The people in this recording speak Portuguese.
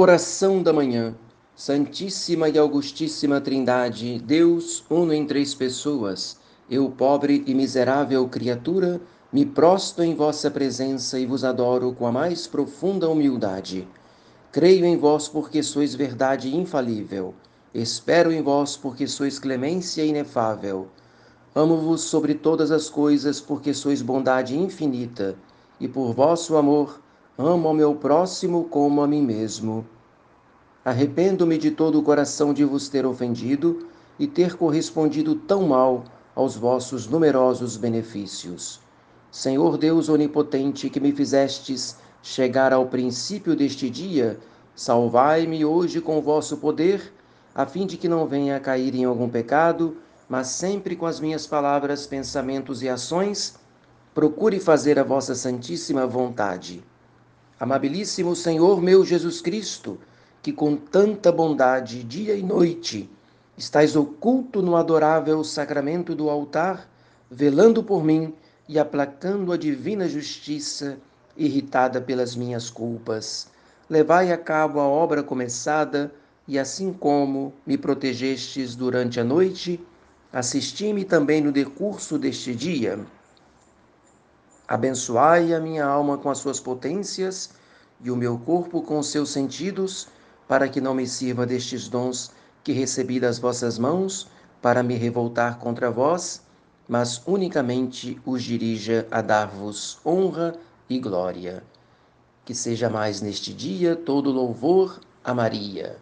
Oração da manhã. Santíssima e Augustíssima Trindade, Deus, uno em três pessoas, eu, pobre e miserável criatura, me prosto em vossa presença e vos adoro com a mais profunda humildade. Creio em vós porque sois verdade infalível. Espero em vós porque sois clemência inefável. Amo-vos sobre todas as coisas porque sois bondade infinita, e por vosso amor Amo ao meu próximo como a mim mesmo. Arrependo-me de todo o coração de vos ter ofendido e ter correspondido tão mal aos vossos numerosos benefícios. Senhor Deus onipotente, que me fizestes chegar ao princípio deste dia, salvai-me hoje com vosso poder, a fim de que não venha a cair em algum pecado, mas sempre com as minhas palavras, pensamentos e ações, procure fazer a vossa santíssima vontade. Amabilíssimo Senhor meu Jesus Cristo, que com tanta bondade, dia e noite, estás oculto no adorável sacramento do altar, velando por mim e aplacando a divina justiça, irritada pelas minhas culpas. Levai a cabo a obra começada, e assim como me protegestes durante a noite, assisti-me também no decurso deste dia. Abençoai a minha alma com as suas potências e o meu corpo com os seus sentidos, para que não me sirva destes dons que recebi das vossas mãos para me revoltar contra vós, mas unicamente os dirija a dar-vos honra e glória. Que seja mais neste dia todo louvor a Maria.